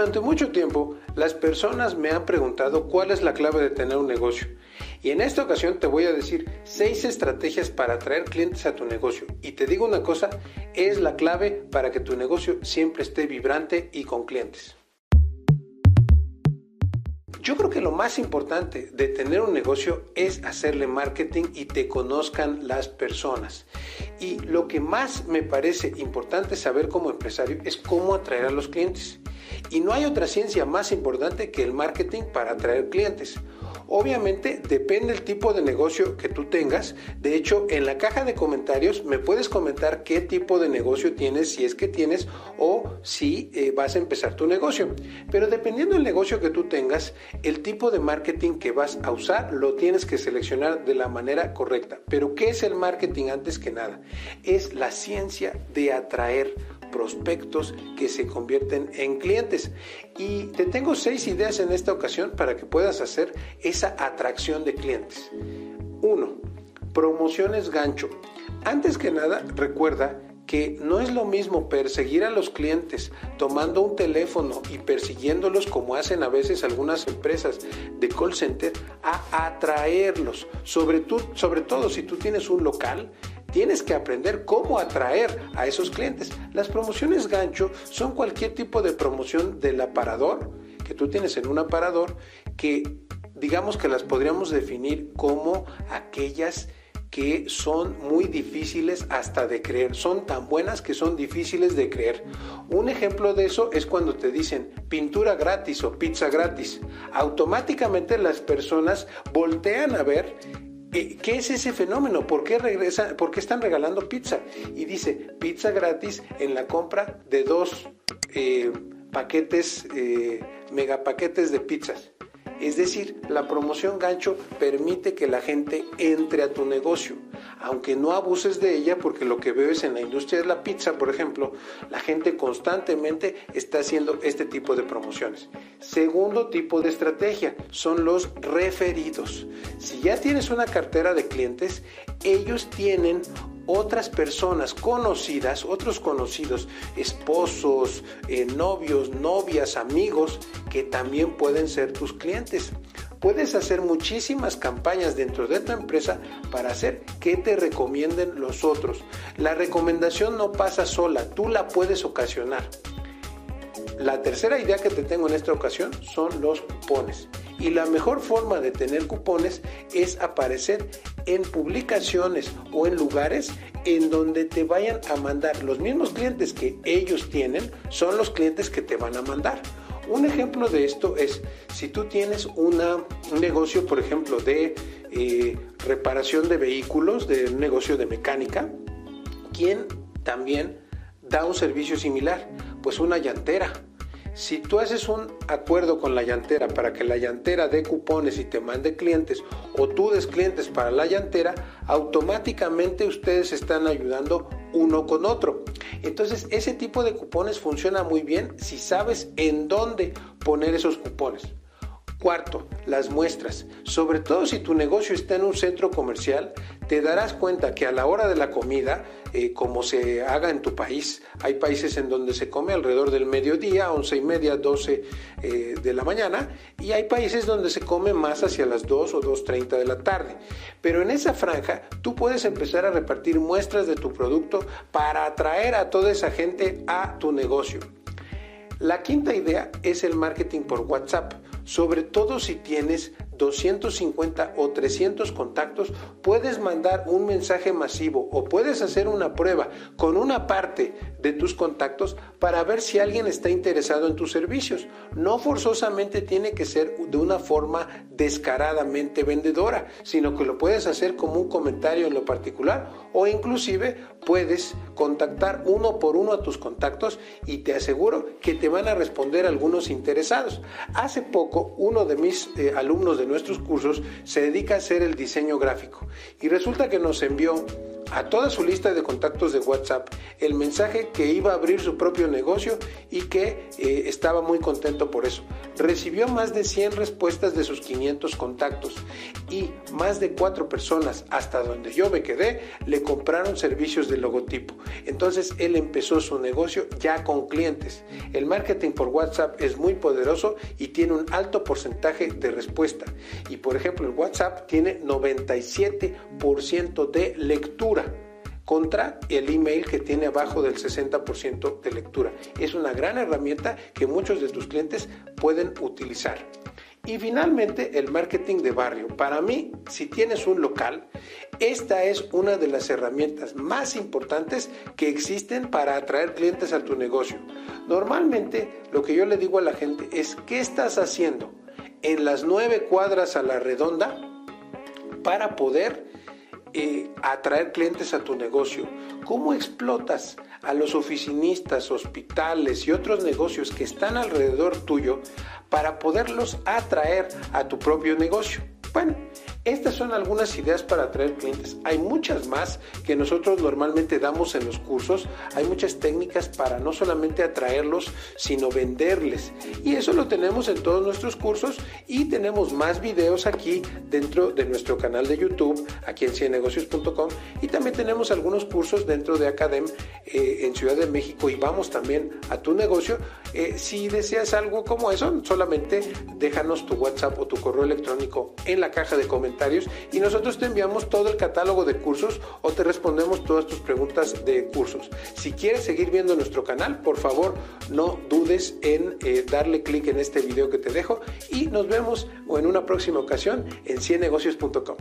Durante mucho tiempo, las personas me han preguntado cuál es la clave de tener un negocio. Y en esta ocasión te voy a decir seis estrategias para atraer clientes a tu negocio. Y te digo una cosa, es la clave para que tu negocio siempre esté vibrante y con clientes. Yo creo que lo más importante de tener un negocio es hacerle marketing y te conozcan las personas. Y lo que más me parece importante saber como empresario es cómo atraer a los clientes. Y no hay otra ciencia más importante que el marketing para atraer clientes. Obviamente depende del tipo de negocio que tú tengas. De hecho, en la caja de comentarios me puedes comentar qué tipo de negocio tienes, si es que tienes o si eh, vas a empezar tu negocio. Pero dependiendo del negocio que tú tengas, el tipo de marketing que vas a usar lo tienes que seleccionar de la manera correcta. Pero ¿qué es el marketing antes que nada? Es la ciencia de atraer prospectos que se convierten en clientes. Y te tengo seis ideas en esta ocasión para que puedas hacer esa atracción de clientes. 1. Promociones gancho. Antes que nada, recuerda que no es lo mismo perseguir a los clientes tomando un teléfono y persiguiéndolos como hacen a veces algunas empresas de call center a atraerlos. Sobre, sobre todo si tú tienes un local, Tienes que aprender cómo atraer a esos clientes. Las promociones gancho son cualquier tipo de promoción del aparador que tú tienes en un aparador que digamos que las podríamos definir como aquellas que son muy difíciles hasta de creer, son tan buenas que son difíciles de creer. Un ejemplo de eso es cuando te dicen pintura gratis o pizza gratis. Automáticamente las personas voltean a ver ¿Qué es ese fenómeno? ¿Por qué, regresa, ¿Por qué están regalando pizza? Y dice, pizza gratis en la compra de dos eh, paquetes, eh, megapaquetes de pizzas. Es decir, la promoción gancho permite que la gente entre a tu negocio, aunque no abuses de ella, porque lo que veo en la industria de la pizza, por ejemplo, la gente constantemente está haciendo este tipo de promociones. Segundo tipo de estrategia son los referidos. Si ya tienes una cartera de clientes, ellos tienen otras personas conocidas, otros conocidos, esposos, eh, novios, novias, amigos, que también pueden ser tus clientes. Puedes hacer muchísimas campañas dentro de tu empresa para hacer que te recomienden los otros. La recomendación no pasa sola, tú la puedes ocasionar. La tercera idea que te tengo en esta ocasión son los cupones. Y la mejor forma de tener cupones es aparecer en publicaciones o en lugares en donde te vayan a mandar los mismos clientes que ellos tienen, son los clientes que te van a mandar. Un ejemplo de esto es si tú tienes una, un negocio, por ejemplo, de eh, reparación de vehículos, de un negocio de mecánica, ¿quién también da un servicio similar? Pues una llantera si tú haces un acuerdo con la llantera para que la llantera dé cupones y te mande clientes o tú des clientes para la llantera, automáticamente ustedes están ayudando uno con otro. Entonces ese tipo de cupones funciona muy bien si sabes en dónde poner esos cupones. Cuarto, las muestras. Sobre todo si tu negocio está en un centro comercial, te darás cuenta que a la hora de la comida, eh, como se haga en tu país, hay países en donde se come alrededor del mediodía, once y media, 12 eh, de la mañana, y hay países donde se come más hacia las 2 o 2.30 de la tarde. Pero en esa franja, tú puedes empezar a repartir muestras de tu producto para atraer a toda esa gente a tu negocio. La quinta idea es el marketing por WhatsApp sobre todo si tienes 250 o 300 contactos, puedes mandar un mensaje masivo o puedes hacer una prueba con una parte de tus contactos para ver si alguien está interesado en tus servicios. No forzosamente tiene que ser de una forma descaradamente vendedora, sino que lo puedes hacer como un comentario en lo particular o inclusive puedes contactar uno por uno a tus contactos y te aseguro que te van a responder algunos interesados. Hace poco uno de mis eh, alumnos de nuestros cursos se dedica a hacer el diseño gráfico y resulta que nos envió a toda su lista de contactos de WhatsApp el mensaje que iba a abrir su propio negocio y que eh, estaba muy contento por eso. Recibió más de 100 respuestas de sus 500 contactos y más de cuatro personas, hasta donde yo me quedé, le compraron servicios de logotipo. Entonces él empezó su negocio ya con clientes. El marketing por WhatsApp es muy poderoso y tiene un alto porcentaje de respuesta. Y por ejemplo, el WhatsApp tiene 97% de lectura contra el email que tiene abajo del 60% de lectura. Es una gran herramienta que muchos de tus clientes pueden utilizar. Y finalmente, el marketing de barrio. Para mí, si tienes un local, esta es una de las herramientas más importantes que existen para atraer clientes a tu negocio. Normalmente, lo que yo le digo a la gente es, ¿qué estás haciendo en las nueve cuadras a la redonda para poder eh, atraer clientes a tu negocio? ¿Cómo explotas a los oficinistas, hospitales y otros negocios que están alrededor tuyo para poderlos atraer a tu propio negocio? Bueno, son algunas ideas para atraer clientes. Hay muchas más que nosotros normalmente damos en los cursos. Hay muchas técnicas para no solamente atraerlos, sino venderles. Y eso lo tenemos en todos nuestros cursos y tenemos más videos aquí dentro de nuestro canal de YouTube, aquí en ciennegocios.com. Y también tenemos algunos cursos dentro de Academ eh, en Ciudad de México y vamos también a tu negocio. Eh, si deseas algo como eso, solamente déjanos tu WhatsApp o tu correo electrónico en la caja de comentarios y nosotros te enviamos todo el catálogo de cursos o te respondemos todas tus preguntas de cursos. Si quieres seguir viendo nuestro canal, por favor no dudes en eh, darle clic en este video que te dejo y nos vemos en una próxima ocasión en ciennegocios.com.